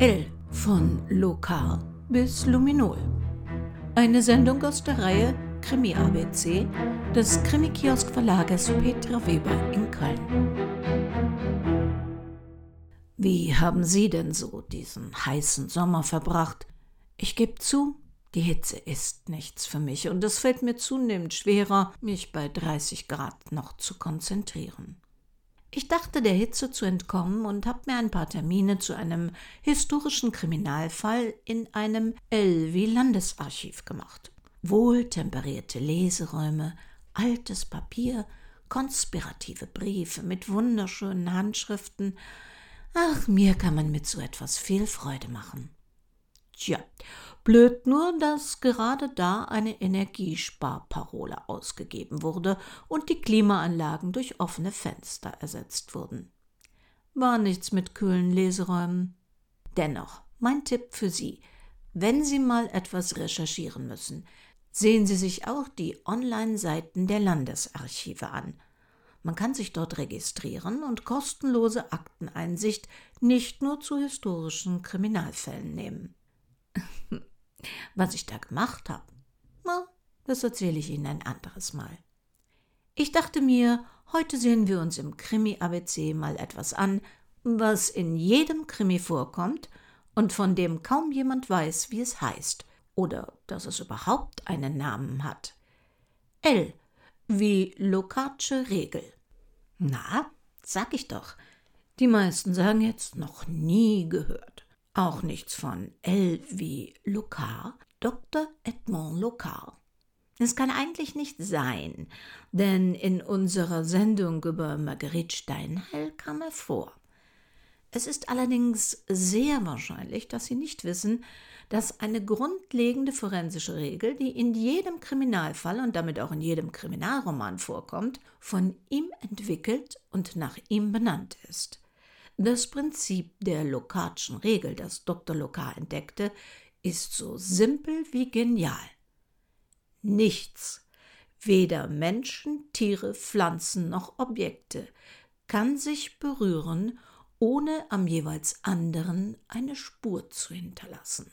L von Lokal bis Luminol. Eine Sendung aus der Reihe Krimi ABC des Krimi-Kiosk Verlages Petra Weber in Köln. Wie haben Sie denn so diesen heißen Sommer verbracht? Ich gebe zu, die Hitze ist nichts für mich und es fällt mir zunehmend schwerer, mich bei 30 Grad noch zu konzentrieren. Ich dachte, der Hitze zu entkommen und habe mir ein paar Termine zu einem historischen Kriminalfall in einem Elvi-Landesarchiv gemacht. Wohltemperierte Leseräume, altes Papier, konspirative Briefe mit wunderschönen Handschriften. Ach, mir kann man mit so etwas viel Freude machen. Tja, blöd nur, dass gerade da eine Energiesparparole ausgegeben wurde und die Klimaanlagen durch offene Fenster ersetzt wurden. War nichts mit kühlen Leseräumen. Dennoch, mein Tipp für Sie, wenn Sie mal etwas recherchieren müssen, sehen Sie sich auch die Online-Seiten der Landesarchive an. Man kann sich dort registrieren und kostenlose Akteneinsicht nicht nur zu historischen Kriminalfällen nehmen. Was ich da gemacht habe, das erzähle ich Ihnen ein anderes Mal. Ich dachte mir, heute sehen wir uns im Krimi-ABC mal etwas an, was in jedem Krimi vorkommt und von dem kaum jemand weiß, wie es heißt oder dass es überhaupt einen Namen hat. L wie Lokatsche Regel. Na, sag ich doch. Die meisten sagen jetzt noch nie gehört. Auch nichts von L wie Locard, Dr. Edmond Locard. Es kann eigentlich nicht sein, denn in unserer Sendung über Marguerite Steinheil kam er vor. Es ist allerdings sehr wahrscheinlich, dass Sie nicht wissen, dass eine grundlegende forensische Regel, die in jedem Kriminalfall und damit auch in jedem Kriminalroman vorkommt, von ihm entwickelt und nach ihm benannt ist. Das Prinzip der Lokatschen Regel, das Dr. Lokar entdeckte, ist so simpel wie genial. Nichts, weder Menschen, Tiere, Pflanzen noch Objekte, kann sich berühren, ohne am jeweils anderen eine Spur zu hinterlassen.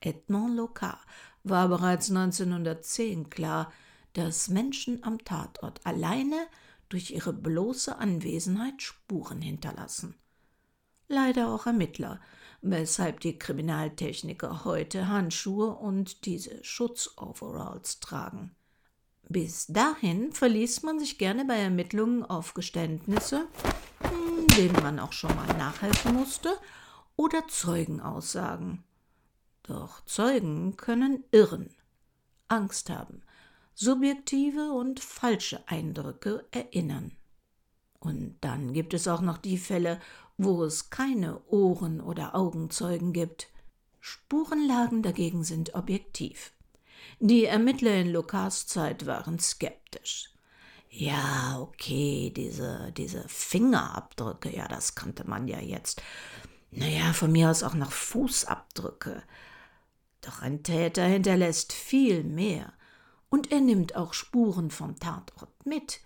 Edmond Locard war bereits 1910 klar, dass Menschen am Tatort alleine durch ihre bloße Anwesenheit Spuren hinterlassen. Leider auch Ermittler, weshalb die Kriminaltechniker heute Handschuhe und diese Schutzoveralls tragen. Bis dahin verließ man sich gerne bei Ermittlungen auf Geständnisse, hm, denen man auch schon mal nachhelfen musste, oder Zeugenaussagen. Doch Zeugen können irren, Angst haben, subjektive und falsche Eindrücke erinnern. Und dann gibt es auch noch die Fälle, wo es keine Ohren- oder Augenzeugen gibt. Spurenlagen dagegen sind objektiv. Die Ermittler in Lukas Zeit waren skeptisch. Ja, okay, diese, diese Fingerabdrücke, ja, das kannte man ja jetzt. Naja, von mir aus auch noch Fußabdrücke. Doch ein Täter hinterlässt viel mehr und er nimmt auch Spuren vom Tatort mit.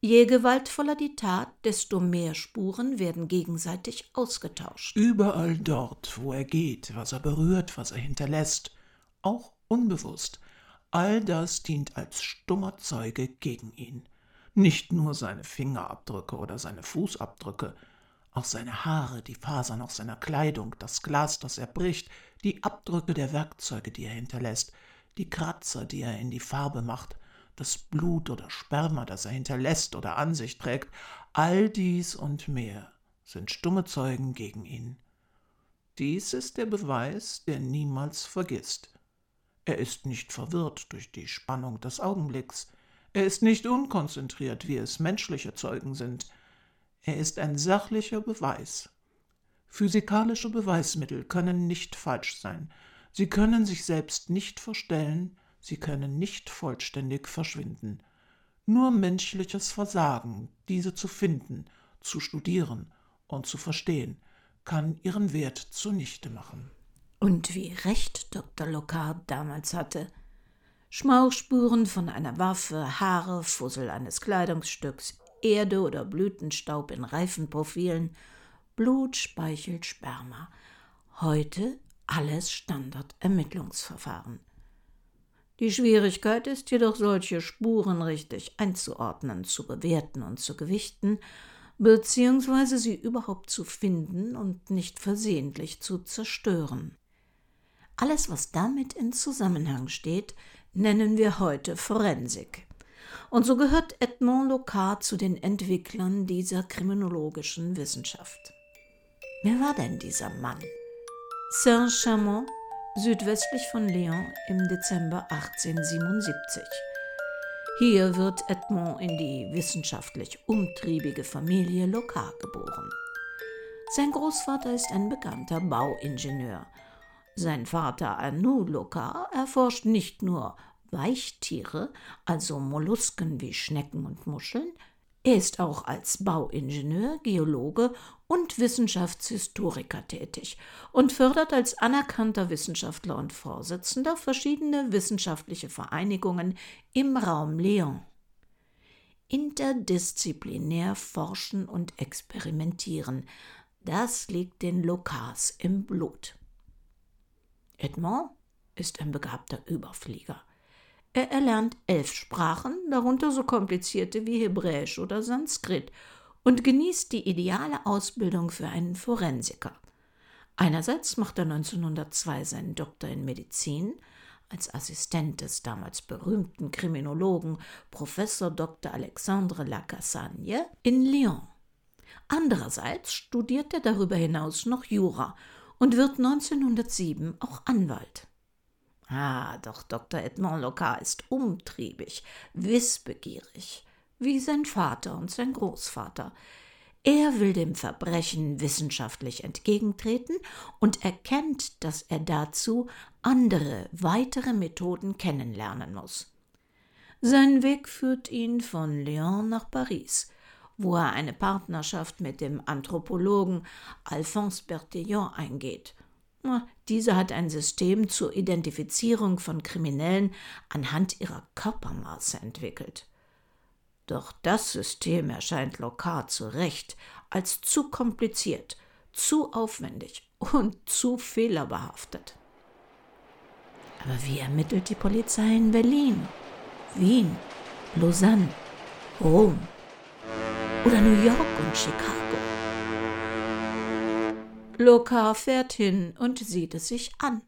Je gewaltvoller die Tat, desto mehr Spuren werden gegenseitig ausgetauscht. Überall dort, wo er geht, was er berührt, was er hinterlässt, auch unbewusst, all das dient als stummer Zeuge gegen ihn. Nicht nur seine Fingerabdrücke oder seine Fußabdrücke, auch seine Haare, die Fasern aus seiner Kleidung, das Glas, das er bricht, die Abdrücke der Werkzeuge, die er hinterlässt, die Kratzer, die er in die Farbe macht, das Blut oder Sperma, das er hinterlässt oder an sich trägt, all dies und mehr sind stumme Zeugen gegen ihn. Dies ist der Beweis, der niemals vergisst. Er ist nicht verwirrt durch die Spannung des Augenblicks, er ist nicht unkonzentriert, wie es menschliche Zeugen sind, er ist ein sachlicher Beweis. Physikalische Beweismittel können nicht falsch sein, Sie können sich selbst nicht verstellen, sie können nicht vollständig verschwinden. Nur menschliches Versagen, diese zu finden, zu studieren und zu verstehen, kann ihren Wert zunichte machen. Und wie recht Dr. Locard damals hatte. Schmauchspuren von einer Waffe, Haare, Fussel eines Kleidungsstücks, Erde oder Blütenstaub in Reifenprofilen, Blut, Speichel, Sperma. Heute alles Standardermittlungsverfahren. Die Schwierigkeit ist jedoch, solche Spuren richtig einzuordnen, zu bewerten und zu gewichten, beziehungsweise sie überhaupt zu finden und nicht versehentlich zu zerstören. Alles, was damit in Zusammenhang steht, nennen wir heute Forensik. Und so gehört Edmond Locard zu den Entwicklern dieser kriminologischen Wissenschaft. Wer war denn dieser Mann? Saint-Chamond, südwestlich von Lyon im Dezember 1877. Hier wird Edmond in die wissenschaftlich umtriebige Familie Locard geboren. Sein Großvater ist ein bekannter Bauingenieur. Sein Vater Arnoux Locard erforscht nicht nur Weichtiere, also Mollusken wie Schnecken und Muscheln, er ist auch als Bauingenieur, Geologe und Wissenschaftshistoriker tätig und fördert als anerkannter Wissenschaftler und Vorsitzender verschiedene wissenschaftliche Vereinigungen im Raum Lyon. Interdisziplinär forschen und experimentieren, das liegt den Locards im Blut. Edmond ist ein begabter Überflieger. Er erlernt elf Sprachen, darunter so komplizierte wie Hebräisch oder Sanskrit, und genießt die ideale Ausbildung für einen Forensiker. Einerseits macht er 1902 seinen Doktor in Medizin als Assistent des damals berühmten Kriminologen Professor Dr. Alexandre Lacassagne in Lyon. Andererseits studiert er darüber hinaus noch Jura und wird 1907 auch Anwalt. Ah, doch Dr. Edmond Locard ist umtriebig, wissbegierig, wie sein Vater und sein Großvater. Er will dem Verbrechen wissenschaftlich entgegentreten und erkennt, dass er dazu andere, weitere Methoden kennenlernen muss. Sein Weg führt ihn von Lyon nach Paris, wo er eine Partnerschaft mit dem Anthropologen Alphonse Bertillon eingeht – dieser hat ein System zur Identifizierung von Kriminellen anhand ihrer Körpermaße entwickelt. Doch das System erscheint lokal zu Recht als zu kompliziert, zu aufwendig und zu fehlerbehaftet. Aber wie ermittelt die Polizei in Berlin, Wien, Lausanne, Rom oder New York und Chicago? Lokar fährt hin und sieht es sich an.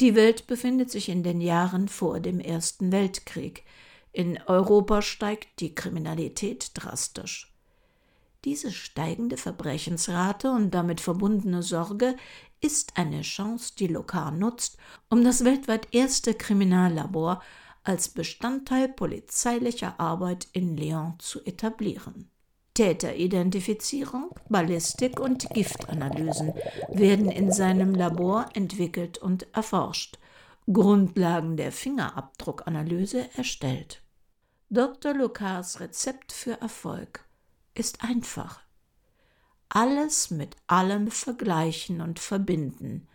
Die Welt befindet sich in den Jahren vor dem Ersten Weltkrieg. In Europa steigt die Kriminalität drastisch. Diese steigende Verbrechensrate und damit verbundene Sorge ist eine Chance, die Lokar nutzt, um das weltweit erste Kriminallabor als Bestandteil polizeilicher Arbeit in Lyon zu etablieren. Täteridentifizierung, Ballistik und Giftanalysen werden in seinem Labor entwickelt und erforscht, Grundlagen der Fingerabdruckanalyse erstellt. Dr. Lucas Rezept für Erfolg ist einfach. Alles mit allem vergleichen und verbinden,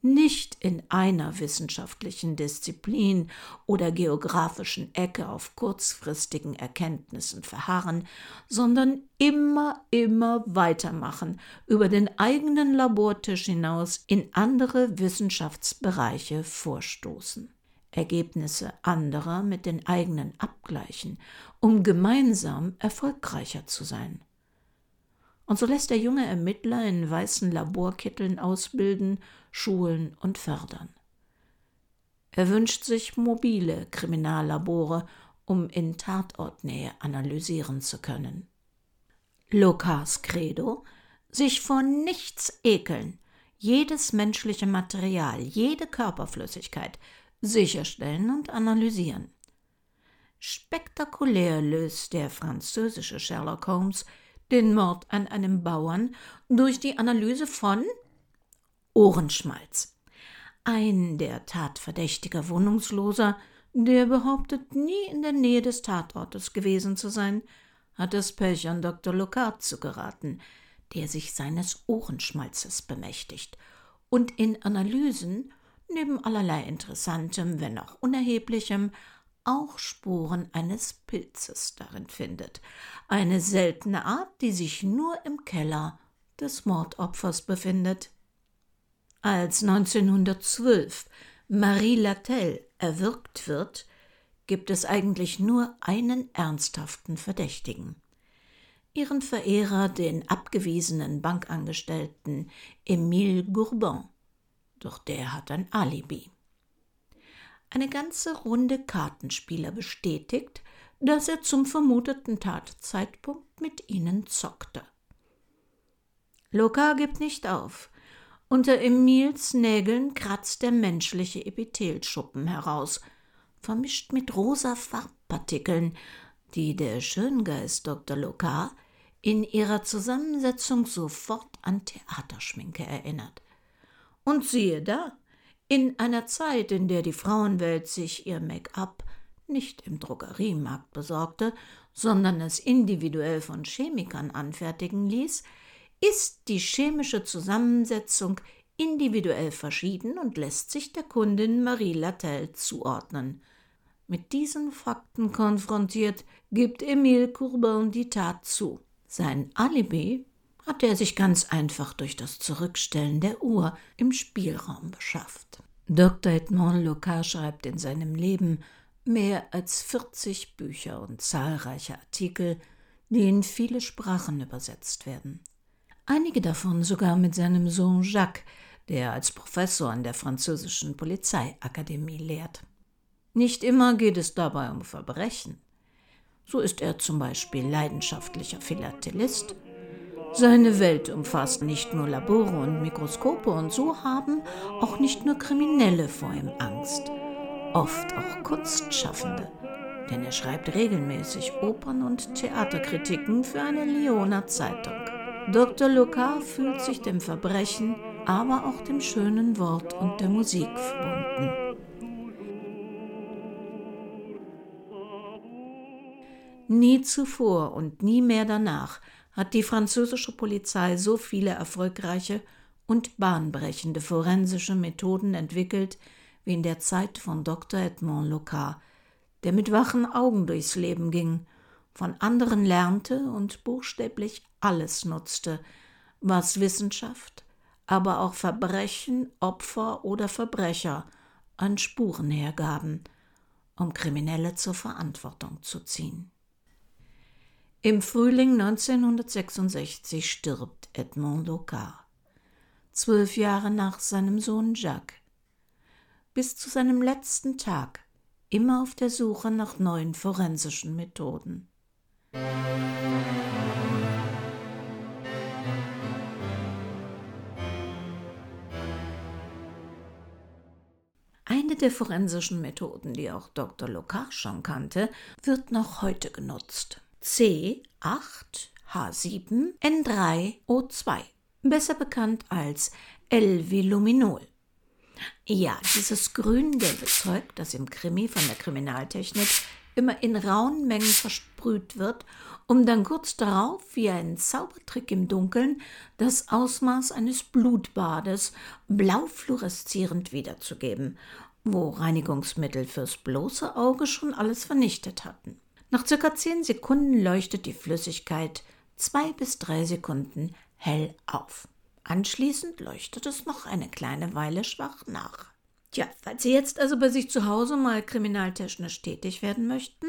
nicht in einer wissenschaftlichen Disziplin oder geografischen Ecke auf kurzfristigen Erkenntnissen verharren, sondern immer, immer weitermachen, über den eigenen Labortisch hinaus in andere Wissenschaftsbereiche vorstoßen. Ergebnisse anderer mit den eigenen abgleichen, um gemeinsam erfolgreicher zu sein. Und so lässt der junge Ermittler in weißen Laborkitteln ausbilden, schulen und fördern. Er wünscht sich mobile Kriminallabore, um in Tatortnähe analysieren zu können. Lukas Credo sich vor nichts ekeln, jedes menschliche Material, jede Körperflüssigkeit sicherstellen und analysieren. Spektakulär löst der französische Sherlock Holmes den Mord an einem Bauern durch die Analyse von Ohrenschmalz. Ein der Tatverdächtiger Wohnungsloser, der behauptet, nie in der Nähe des Tatortes gewesen zu sein, hat das Pech an Dr. Locard zu geraten, der sich seines Ohrenschmalzes bemächtigt und in Analysen neben allerlei Interessantem, wenn auch Unerheblichem, auch Spuren eines Pilzes darin findet. Eine seltene Art, die sich nur im Keller des Mordopfers befindet. Als 1912 Marie Latel erwürgt wird, gibt es eigentlich nur einen ernsthaften Verdächtigen. Ihren Verehrer, den abgewiesenen Bankangestellten Emile Gourbon. Doch der hat ein Alibi. Eine ganze Runde Kartenspieler bestätigt, dass er zum vermuteten Tatzeitpunkt mit ihnen zockte. Loka gibt nicht auf. Unter Emils Nägeln kratzt der menschliche Epithelschuppen heraus, vermischt mit rosa Farbpartikeln, die der Schöngeist Dr. Lokar in ihrer Zusammensetzung sofort an Theaterschminke erinnert. Und siehe da, in einer Zeit, in der die Frauenwelt sich ihr Make-up nicht im Drogeriemarkt besorgte, sondern es individuell von Chemikern anfertigen ließ, ist die chemische Zusammensetzung individuell verschieden und lässt sich der Kundin Marie Latel zuordnen. Mit diesen Fakten konfrontiert, gibt Emile Courbin die Tat zu. Sein Alibi hatte er sich ganz einfach durch das Zurückstellen der Uhr im Spielraum beschafft. Dr. Edmond Locard schreibt in seinem Leben mehr als 40 Bücher und zahlreiche Artikel, die in viele Sprachen übersetzt werden. Einige davon sogar mit seinem Sohn Jacques, der als Professor an der französischen Polizeiakademie lehrt. Nicht immer geht es dabei um Verbrechen. So ist er zum Beispiel leidenschaftlicher Philatelist. Seine Welt umfasst nicht nur Labore und Mikroskope und so haben auch nicht nur Kriminelle vor ihm Angst, oft auch Kunstschaffende, denn er schreibt regelmäßig Opern- und Theaterkritiken für eine Lyoner Zeitung. Dr. Locard fühlt sich dem Verbrechen, aber auch dem schönen Wort und der Musik verbunden. Nie zuvor und nie mehr danach hat die französische Polizei so viele erfolgreiche und bahnbrechende forensische Methoden entwickelt wie in der Zeit von Dr. Edmond Locard, der mit wachen Augen durchs Leben ging, von anderen lernte und buchstäblich alles nutzte, was Wissenschaft, aber auch Verbrechen, Opfer oder Verbrecher an Spuren hergaben, um Kriminelle zur Verantwortung zu ziehen. Im Frühling 1966 stirbt Edmond Locard, zwölf Jahre nach seinem Sohn Jacques. Bis zu seinem letzten Tag immer auf der Suche nach neuen forensischen Methoden. Eine der forensischen Methoden, die auch Dr. Locard schon kannte, wird noch heute genutzt. C8H7N3O2, besser bekannt als L-Viluminol. Ja, dieses grün-gelbe Zeug, das im Krimi von der Kriminaltechnik immer in rauen Mengen versprüht wird, um dann kurz darauf wie ein Zaubertrick im Dunkeln das Ausmaß eines Blutbades blau fluoreszierend wiederzugeben, wo Reinigungsmittel fürs bloße Auge schon alles vernichtet hatten. Nach circa zehn Sekunden leuchtet die Flüssigkeit zwei bis drei Sekunden hell auf. Anschließend leuchtet es noch eine kleine Weile schwach nach. Tja, falls Sie jetzt also bei sich zu Hause mal kriminaltechnisch tätig werden möchten,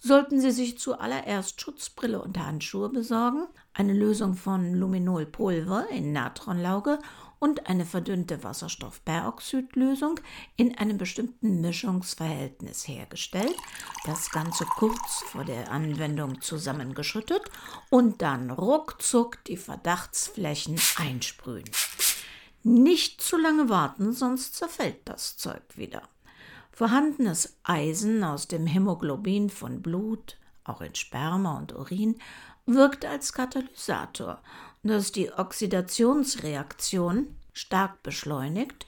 sollten Sie sich zuallererst Schutzbrille und Handschuhe besorgen, eine Lösung von Luminolpulver in Natronlauge und eine verdünnte Wasserstoffperoxidlösung in einem bestimmten Mischungsverhältnis hergestellt, das Ganze kurz vor der Anwendung zusammengeschüttet und dann ruckzuck die Verdachtsflächen einsprühen. Nicht zu lange warten, sonst zerfällt das Zeug wieder. Vorhandenes Eisen aus dem Hämoglobin von Blut, auch in Sperma und Urin, wirkt als Katalysator das die Oxidationsreaktion stark beschleunigt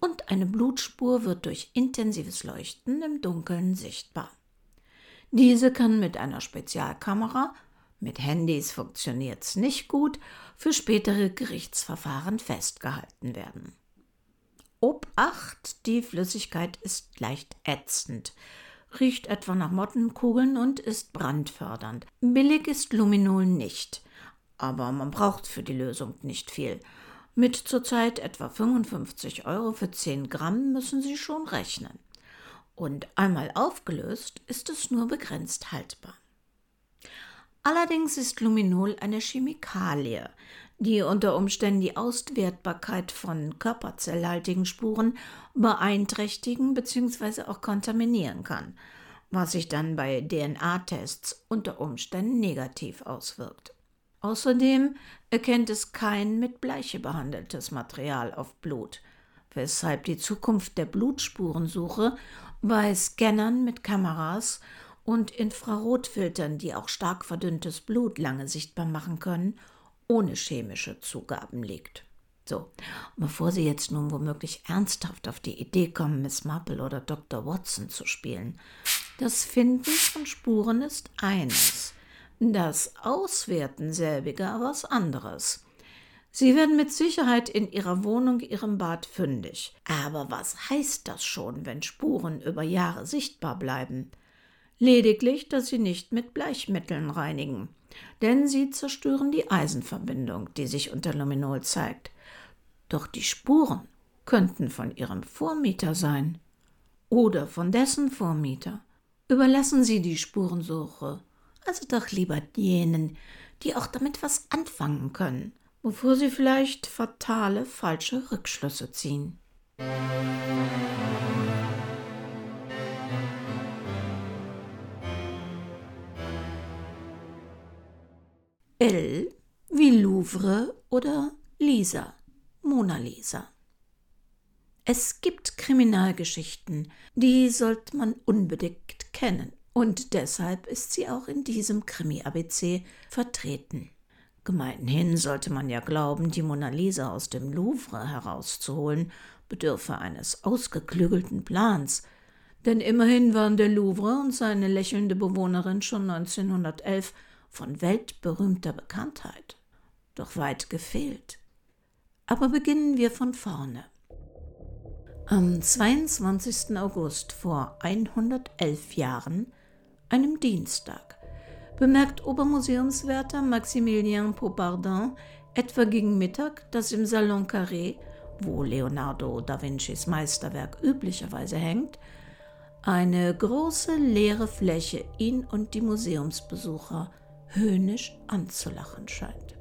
und eine Blutspur wird durch intensives Leuchten im Dunkeln sichtbar. Diese kann mit einer Spezialkamera, mit Handys funktioniert es nicht gut, für spätere Gerichtsverfahren festgehalten werden. Obacht, die Flüssigkeit ist leicht ätzend, riecht etwa nach Mottenkugeln und ist brandfördernd. Billig ist Luminol nicht aber man braucht für die Lösung nicht viel. Mit zurzeit etwa 55 Euro für 10 Gramm müssen Sie schon rechnen. Und einmal aufgelöst ist es nur begrenzt haltbar. Allerdings ist Luminol eine Chemikalie, die unter Umständen die Auswertbarkeit von körperzellhaltigen Spuren beeinträchtigen bzw. auch kontaminieren kann, was sich dann bei DNA-Tests unter Umständen negativ auswirkt. Außerdem erkennt es kein mit Bleiche behandeltes Material auf Blut, weshalb die Zukunft der Blutspurensuche bei Scannern mit Kameras und Infrarotfiltern, die auch stark verdünntes Blut lange sichtbar machen können, ohne chemische Zugaben liegt. So, bevor Sie jetzt nun womöglich ernsthaft auf die Idee kommen, Miss Marple oder Dr. Watson zu spielen, das Finden von Spuren ist eines, das Auswerten selbiger was anderes. Sie werden mit Sicherheit in Ihrer Wohnung Ihrem Bad fündig. Aber was heißt das schon, wenn Spuren über Jahre sichtbar bleiben? Lediglich, dass sie nicht mit Bleichmitteln reinigen denn sie zerstören die Eisenverbindung, die sich unter Luminol zeigt. Doch die Spuren könnten von ihrem Vormieter sein oder von dessen Vormieter. Überlassen Sie die Spurensuche, also doch lieber jenen, die auch damit was anfangen können, bevor Sie vielleicht fatale falsche Rückschlüsse ziehen. L wie Louvre oder Lisa, Mona Lisa. Es gibt Kriminalgeschichten, die sollte man unbedingt kennen, und deshalb ist sie auch in diesem Krimi-ABC vertreten. Gemeinhin sollte man ja glauben, die Mona Lisa aus dem Louvre herauszuholen, bedürfe eines ausgeklügelten Plans, denn immerhin waren der Louvre und seine lächelnde Bewohnerin schon 1911 von weltberühmter Bekanntheit. Doch weit gefehlt. Aber beginnen wir von vorne. Am 22. August vor 111 Jahren, einem Dienstag, bemerkt Obermuseumswärter Maximilien Popardin etwa gegen Mittag, dass im Salon Carré, wo Leonardo da Vincis Meisterwerk üblicherweise hängt, eine große leere Fläche ihn und die Museumsbesucher höhnisch anzulachen scheint.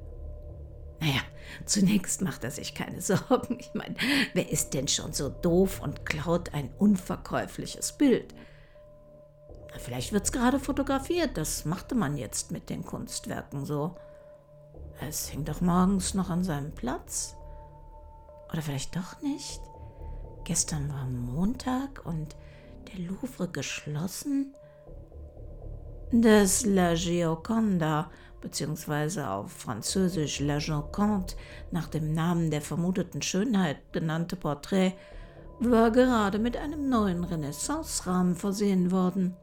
Naja, zunächst macht er sich keine Sorgen. Ich meine, wer ist denn schon so doof und klaut ein unverkäufliches Bild? Vielleicht wird's gerade fotografiert, das machte man jetzt mit den Kunstwerken so. Es hing doch morgens noch an seinem Platz. Oder vielleicht doch nicht? Gestern war Montag und der Louvre geschlossen. Das La Gioconda, beziehungsweise auf Französisch La Joconde, nach dem Namen der vermuteten Schönheit genannte Porträt, war gerade mit einem neuen Renaissance-Rahmen versehen worden.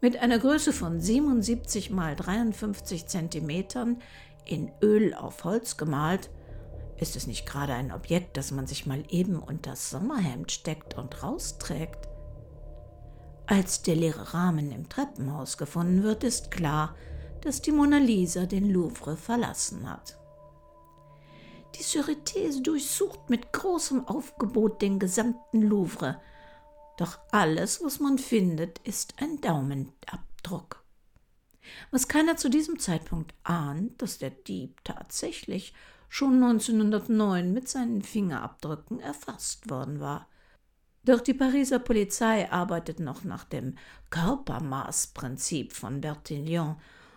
Mit einer Größe von 77 mal 53 Zentimetern in Öl auf Holz gemalt, ist es nicht gerade ein Objekt, das man sich mal eben unter das Sommerhemd steckt und rausträgt. Als der leere Rahmen im Treppenhaus gefunden wird, ist klar, dass die Mona Lisa den Louvre verlassen hat. Die Charité durchsucht mit großem Aufgebot den gesamten Louvre, doch alles, was man findet, ist ein Daumenabdruck. Was keiner zu diesem Zeitpunkt ahnt, dass der Dieb tatsächlich schon 1909 mit seinen Fingerabdrücken erfasst worden war. Doch die Pariser Polizei arbeitet noch nach dem Körpermaßprinzip von Bertillon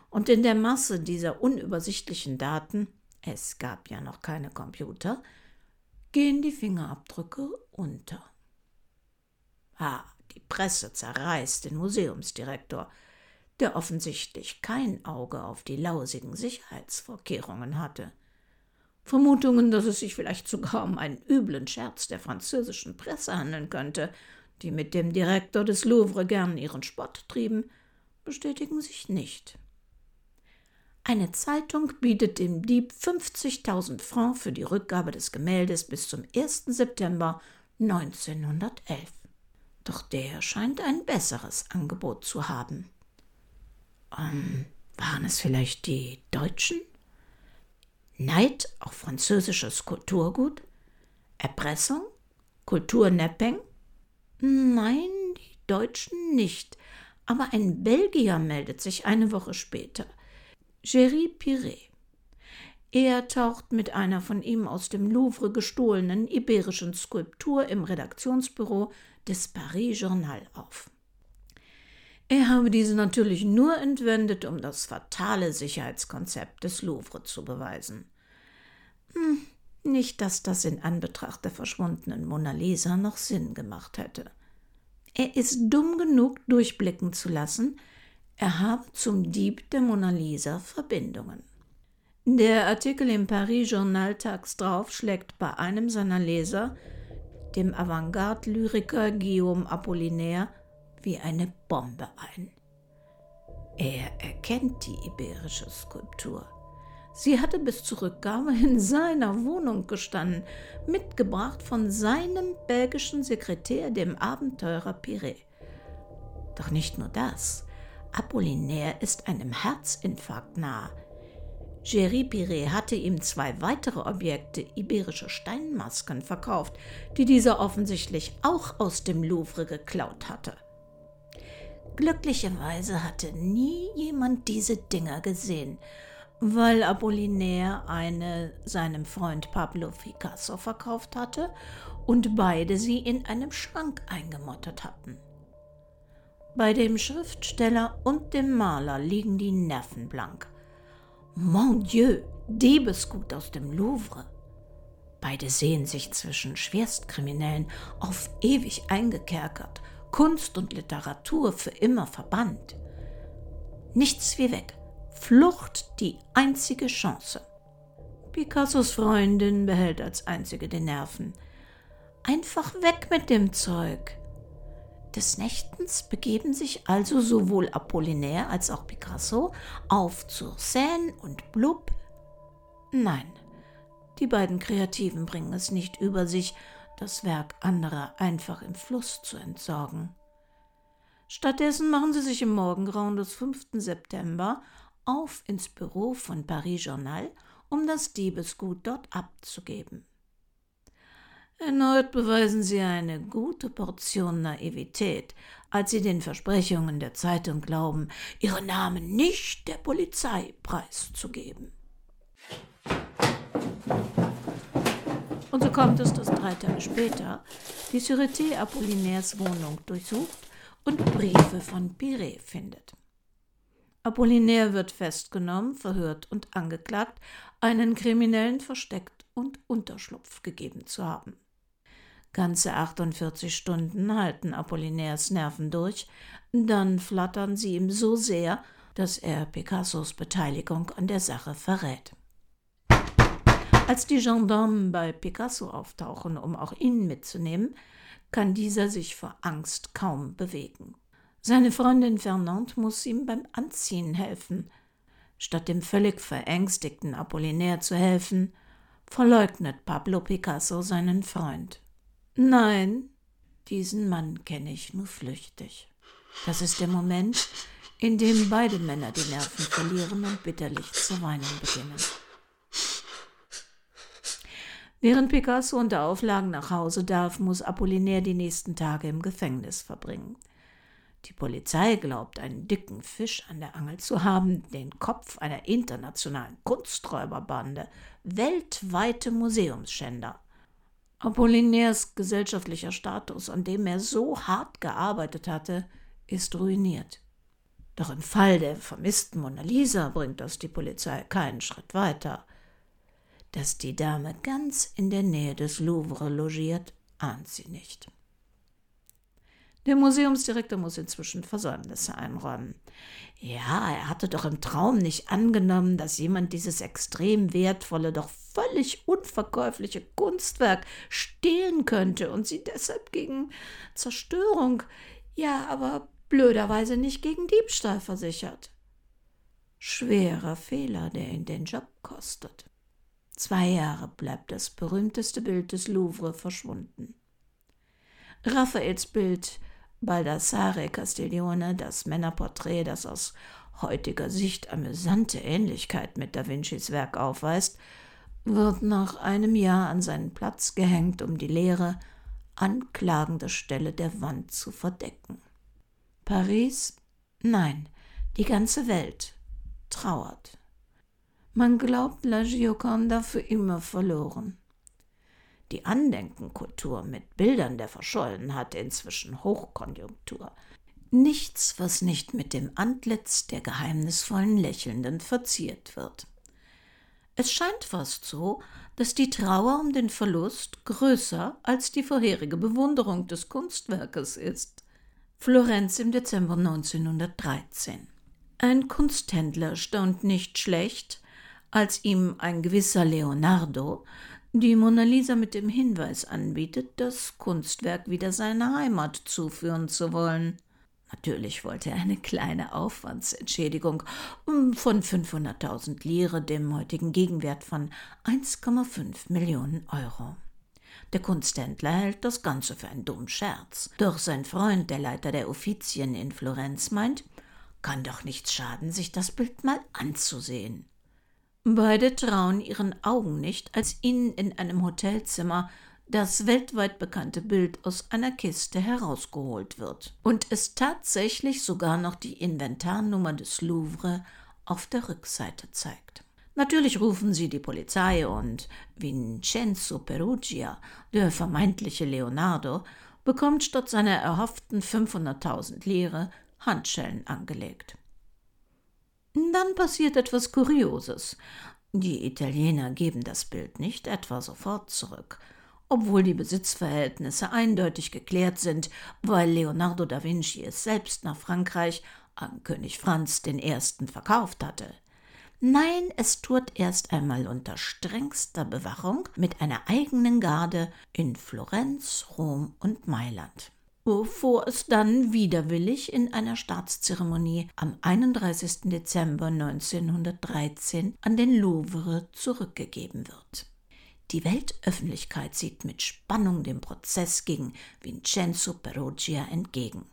und in der Masse dieser unübersichtlichen Daten, es gab ja noch keine Computer, gehen die Fingerabdrücke unter. Ah, die Presse zerreißt den Museumsdirektor, der offensichtlich kein Auge auf die lausigen Sicherheitsvorkehrungen hatte. Vermutungen, dass es sich vielleicht sogar um einen üblen Scherz der französischen Presse handeln könnte, die mit dem Direktor des Louvre gern ihren Spott trieben, bestätigen sich nicht. Eine Zeitung bietet dem Dieb 50.000 Francs für die Rückgabe des Gemäldes bis zum 1. September 1911. Doch der scheint ein besseres Angebot zu haben. Ähm, waren es vielleicht die Deutschen? Neid auf französisches Kulturgut? Erpressung? Kulturnapping? Nein, die Deutschen nicht. Aber ein Belgier meldet sich eine Woche später. Géry Piret. Er taucht mit einer von ihm aus dem Louvre gestohlenen iberischen Skulptur im Redaktionsbüro des Paris Journal auf. Er habe diese natürlich nur entwendet, um das fatale Sicherheitskonzept des Louvre zu beweisen. Hm, nicht, dass das in Anbetracht der verschwundenen Mona Lisa noch Sinn gemacht hätte. Er ist dumm genug, durchblicken zu lassen, er habe zum Dieb der Mona Lisa Verbindungen. Der Artikel im Paris Journal tags drauf schlägt bei einem seiner Leser, dem Avantgarde-Lyriker Guillaume Apollinaire, wie eine Bombe ein. Er erkennt die iberische Skulptur. Sie hatte bis zur Rückgabe in seiner Wohnung gestanden, mitgebracht von seinem belgischen Sekretär, dem Abenteurer Piret. Doch nicht nur das. Apollinaire ist einem Herzinfarkt nahe. Géry Piret hatte ihm zwei weitere Objekte, iberische Steinmasken, verkauft, die dieser offensichtlich auch aus dem Louvre geklaut hatte. Glücklicherweise hatte nie jemand diese Dinger gesehen, weil Apollinaire eine seinem Freund Pablo Picasso verkauft hatte und beide sie in einem Schrank eingemottet hatten. Bei dem Schriftsteller und dem Maler liegen die Nerven blank. Mon Dieu, Diebesgut aus dem Louvre. Beide sehen sich zwischen Schwerstkriminellen auf ewig eingekerkert Kunst und Literatur für immer verbannt. Nichts wie weg. Flucht die einzige Chance. Picassos Freundin behält als einzige die Nerven. Einfach weg mit dem Zeug. Des Nächtens begeben sich also sowohl Apollinaire als auch Picasso auf zur Seine und Blub. Nein, die beiden Kreativen bringen es nicht über sich, das Werk anderer einfach im Fluss zu entsorgen. Stattdessen machen sie sich im Morgengrauen des 5. September auf ins Büro von Paris Journal, um das Diebesgut dort abzugeben. Erneut beweisen sie eine gute Portion Naivität, als sie den Versprechungen der Zeitung glauben, ihre Namen nicht der Polizei preiszugeben. Und so kommt es, dass drei Tage später die Sûreté Apollinaires Wohnung durchsucht und Briefe von Piret findet. Apollinaire wird festgenommen, verhört und angeklagt, einen Kriminellen versteckt und Unterschlupf gegeben zu haben. Ganze 48 Stunden halten Apollinaires Nerven durch, dann flattern sie ihm so sehr, dass er Picassos Beteiligung an der Sache verrät. Als die Gendarmen bei Picasso auftauchen, um auch ihn mitzunehmen, kann dieser sich vor Angst kaum bewegen. Seine Freundin Fernande muss ihm beim Anziehen helfen. Statt dem völlig verängstigten Apollinaire zu helfen, verleugnet Pablo Picasso seinen Freund. Nein, diesen Mann kenne ich nur flüchtig. Das ist der Moment, in dem beide Männer die Nerven verlieren und bitterlich zu weinen beginnen. Während Picasso unter Auflagen nach Hause darf, muss Apollinaire die nächsten Tage im Gefängnis verbringen. Die Polizei glaubt, einen dicken Fisch an der Angel zu haben, den Kopf einer internationalen Kunsträuberbande, weltweite Museumsschänder. Apollinaires gesellschaftlicher Status, an dem er so hart gearbeitet hatte, ist ruiniert. Doch im Fall der vermissten Mona Lisa bringt das die Polizei keinen Schritt weiter. Dass die Dame ganz in der Nähe des Louvre logiert, ahnt sie nicht. Der Museumsdirektor muss inzwischen Versäumnisse einräumen. Ja, er hatte doch im Traum nicht angenommen, dass jemand dieses extrem wertvolle, doch völlig unverkäufliche Kunstwerk stehlen könnte und sie deshalb gegen Zerstörung, ja, aber blöderweise nicht gegen Diebstahl versichert. Schwerer Fehler, der ihn den Job kostet. Zwei Jahre bleibt das berühmteste Bild des Louvre verschwunden. Raffaels Bild Baldassare Castiglione, das Männerporträt, das aus heutiger Sicht amüsante Ähnlichkeit mit Da Vincis Werk aufweist, wird nach einem Jahr an seinen Platz gehängt, um die leere, anklagende Stelle der Wand zu verdecken. Paris? Nein, die ganze Welt trauert. Man glaubt La Gioconda für immer verloren. Die Andenkenkultur mit Bildern der Verschollen hat inzwischen Hochkonjunktur. Nichts, was nicht mit dem Antlitz der geheimnisvollen Lächelnden verziert wird. Es scheint fast so, dass die Trauer um den Verlust größer als die vorherige Bewunderung des Kunstwerkes ist. Florenz im Dezember 1913. Ein Kunsthändler staunt nicht schlecht, als ihm ein gewisser Leonardo die Mona Lisa mit dem Hinweis anbietet, das Kunstwerk wieder seiner Heimat zuführen zu wollen. Natürlich wollte er eine kleine Aufwandsentschädigung von 500.000 Lire, dem heutigen Gegenwert von 1,5 Millionen Euro. Der Kunsthändler hält das Ganze für einen dummen Scherz. Doch sein Freund, der Leiter der Offizien in Florenz, meint, kann doch nichts schaden, sich das Bild mal anzusehen. Beide trauen ihren Augen nicht, als ihnen in einem Hotelzimmer das weltweit bekannte Bild aus einer Kiste herausgeholt wird und es tatsächlich sogar noch die Inventarnummer des Louvre auf der Rückseite zeigt. Natürlich rufen sie die Polizei und Vincenzo Perugia, der vermeintliche Leonardo, bekommt statt seiner erhofften 500.000 Lire Handschellen angelegt. Dann passiert etwas Kurioses. Die Italiener geben das Bild nicht etwa sofort zurück, obwohl die Besitzverhältnisse eindeutig geklärt sind, weil Leonardo da Vinci es selbst nach Frankreich an König Franz I. verkauft hatte. Nein, es tut erst einmal unter strengster Bewachung mit einer eigenen Garde in Florenz, Rom und Mailand bevor es dann widerwillig in einer Staatszeremonie am 31. Dezember 1913 an den Louvre zurückgegeben wird. Die Weltöffentlichkeit sieht mit Spannung dem Prozess gegen Vincenzo Perugia entgegen.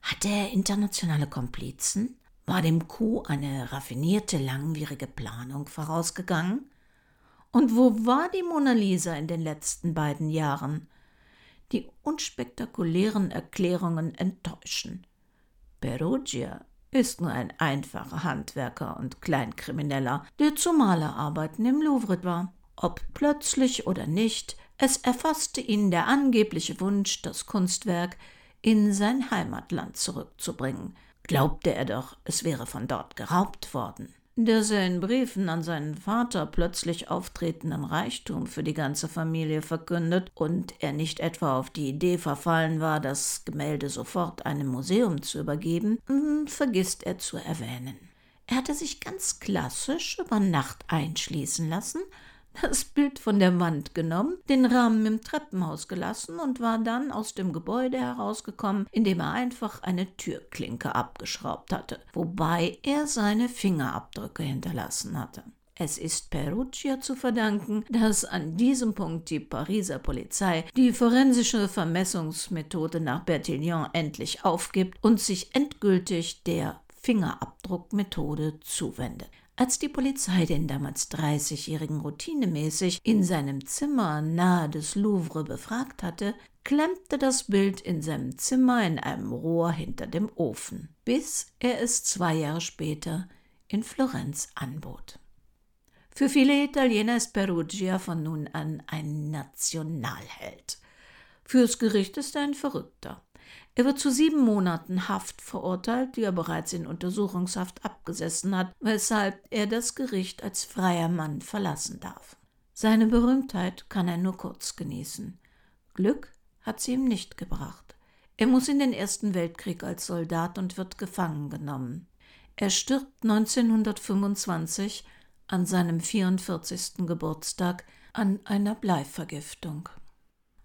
Hatte er internationale Komplizen? War dem Coup eine raffinierte, langwierige Planung vorausgegangen? Und wo war die Mona Lisa in den letzten beiden Jahren? Die unspektakulären Erklärungen enttäuschen. Perugia ist nur ein einfacher Handwerker und Kleinkrimineller, der zu Malerarbeiten im Louvre war. Ob plötzlich oder nicht, es erfasste ihn der angebliche Wunsch, das Kunstwerk in sein Heimatland zurückzubringen. Glaubte er doch, es wäre von dort geraubt worden dass er in Briefen an seinen Vater plötzlich auftretenden Reichtum für die ganze Familie verkündet und er nicht etwa auf die Idee verfallen war, das Gemälde sofort einem Museum zu übergeben, hm, vergisst er zu erwähnen. Er hatte sich ganz klassisch über Nacht einschließen lassen, das Bild von der Wand genommen, den Rahmen im Treppenhaus gelassen und war dann aus dem Gebäude herausgekommen, indem er einfach eine Türklinke abgeschraubt hatte, wobei er seine Fingerabdrücke hinterlassen hatte. Es ist Perugia zu verdanken, dass an diesem Punkt die Pariser Polizei die forensische Vermessungsmethode nach Bertillon endlich aufgibt und sich endgültig der Fingerabdruckmethode zuwendet. Als die Polizei den damals 30-Jährigen routinemäßig in seinem Zimmer nahe des Louvre befragt hatte, klemmte das Bild in seinem Zimmer in einem Rohr hinter dem Ofen, bis er es zwei Jahre später in Florenz anbot. Für viele Italiener ist Perugia von nun an ein Nationalheld. Fürs Gericht ist er ein Verrückter. Er wird zu sieben Monaten Haft verurteilt, die er bereits in Untersuchungshaft abgesessen hat, weshalb er das Gericht als freier Mann verlassen darf. Seine Berühmtheit kann er nur kurz genießen. Glück hat sie ihm nicht gebracht. Er muss in den Ersten Weltkrieg als Soldat und wird gefangen genommen. Er stirbt 1925 an seinem 44. Geburtstag an einer Bleivergiftung.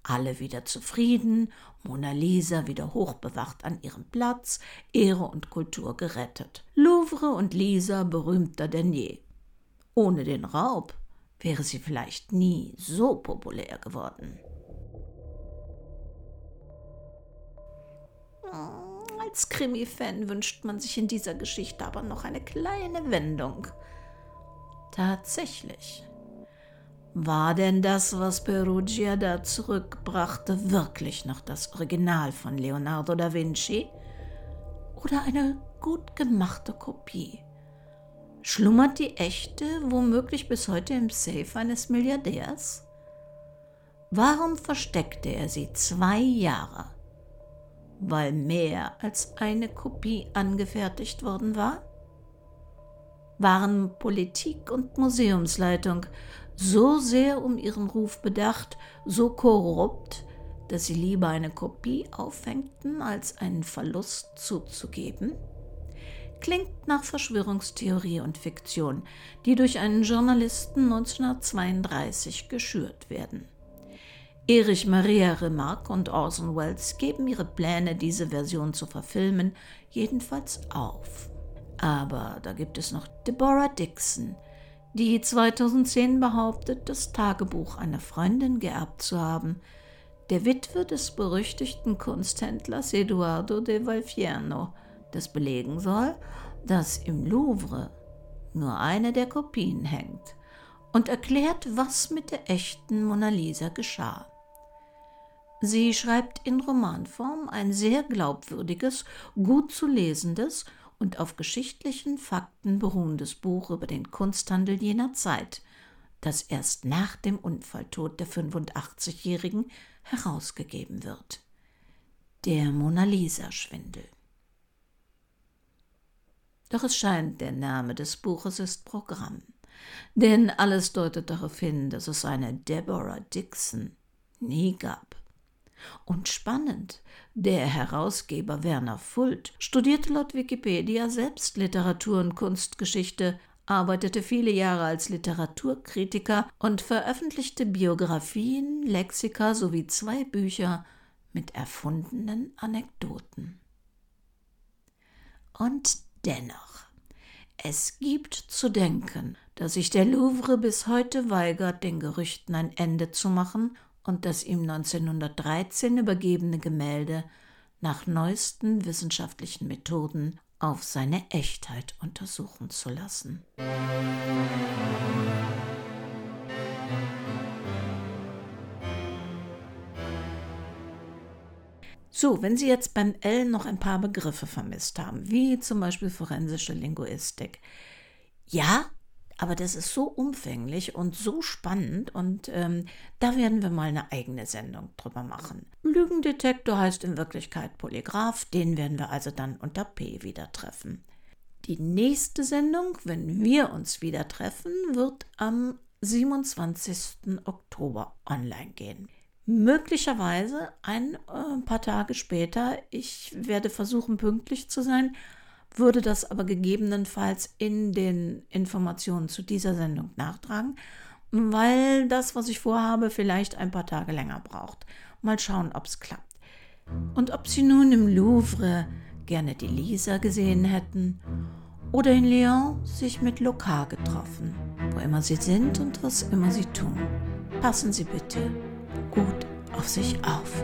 Alle wieder zufrieden, Mona Lisa wieder hochbewacht an ihrem Platz, Ehre und Kultur gerettet. Louvre und Lisa berühmter denn je. Ohne den Raub wäre sie vielleicht nie so populär geworden. Als Krimi-Fan wünscht man sich in dieser Geschichte aber noch eine kleine Wendung. Tatsächlich War denn das, was Perugia da zurückbrachte, wirklich noch das Original von Leonardo da Vinci? Oder eine gut gemachte Kopie? Schlummert die echte womöglich bis heute im Safe eines Milliardärs? Warum versteckte er sie zwei Jahre? Weil mehr als eine Kopie angefertigt worden war? Waren Politik und Museumsleitung so sehr um ihren Ruf bedacht, so korrupt, dass sie lieber eine Kopie aufhängten, als einen Verlust zuzugeben? Klingt nach Verschwörungstheorie und Fiktion, die durch einen Journalisten 1932 geschürt werden. Erich Maria Remarque und Orson Welles geben ihre Pläne, diese Version zu verfilmen, jedenfalls auf. Aber da gibt es noch Deborah Dixon, die 2010 behauptet, das Tagebuch einer Freundin geerbt zu haben, der Witwe des berüchtigten Kunsthändlers Eduardo de Valfierno, das belegen soll, dass im Louvre nur eine der Kopien hängt und erklärt, was mit der echten Mona Lisa geschah. Sie schreibt in Romanform ein sehr glaubwürdiges, gut zu lesendes und auf geschichtlichen Fakten beruhendes Buch über den Kunsthandel jener Zeit, das erst nach dem Unfalltod der 85-Jährigen herausgegeben wird. Der Mona Lisa-Schwindel. Doch es scheint, der Name des Buches ist Programm, denn alles deutet darauf hin, dass es eine Deborah Dixon nie gab. Und spannend, der Herausgeber Werner Fult studierte laut Wikipedia selbst Literatur und Kunstgeschichte, arbeitete viele Jahre als Literaturkritiker und veröffentlichte Biografien, Lexika sowie zwei Bücher mit erfundenen Anekdoten. Und dennoch, es gibt zu denken, dass sich der Louvre bis heute weigert, den Gerüchten ein Ende zu machen und das ihm 1913 übergebene Gemälde nach neuesten wissenschaftlichen Methoden auf seine Echtheit untersuchen zu lassen. So, wenn Sie jetzt beim L noch ein paar Begriffe vermisst haben, wie zum Beispiel forensische Linguistik, ja, aber das ist so umfänglich und so spannend und ähm, da werden wir mal eine eigene Sendung drüber machen. Lügendetektor heißt in Wirklichkeit Polygraph, den werden wir also dann unter P wieder treffen. Die nächste Sendung, wenn wir uns wieder treffen, wird am 27. Oktober online gehen. Möglicherweise ein äh, paar Tage später. Ich werde versuchen, pünktlich zu sein würde das aber gegebenenfalls in den Informationen zu dieser Sendung nachtragen, weil das, was ich vorhabe, vielleicht ein paar Tage länger braucht. Mal schauen, ob es klappt. Und ob Sie nun im Louvre gerne die Lisa gesehen hätten oder in Lyon sich mit Lokar getroffen, wo immer Sie sind und was immer Sie tun. Passen Sie bitte gut auf sich auf.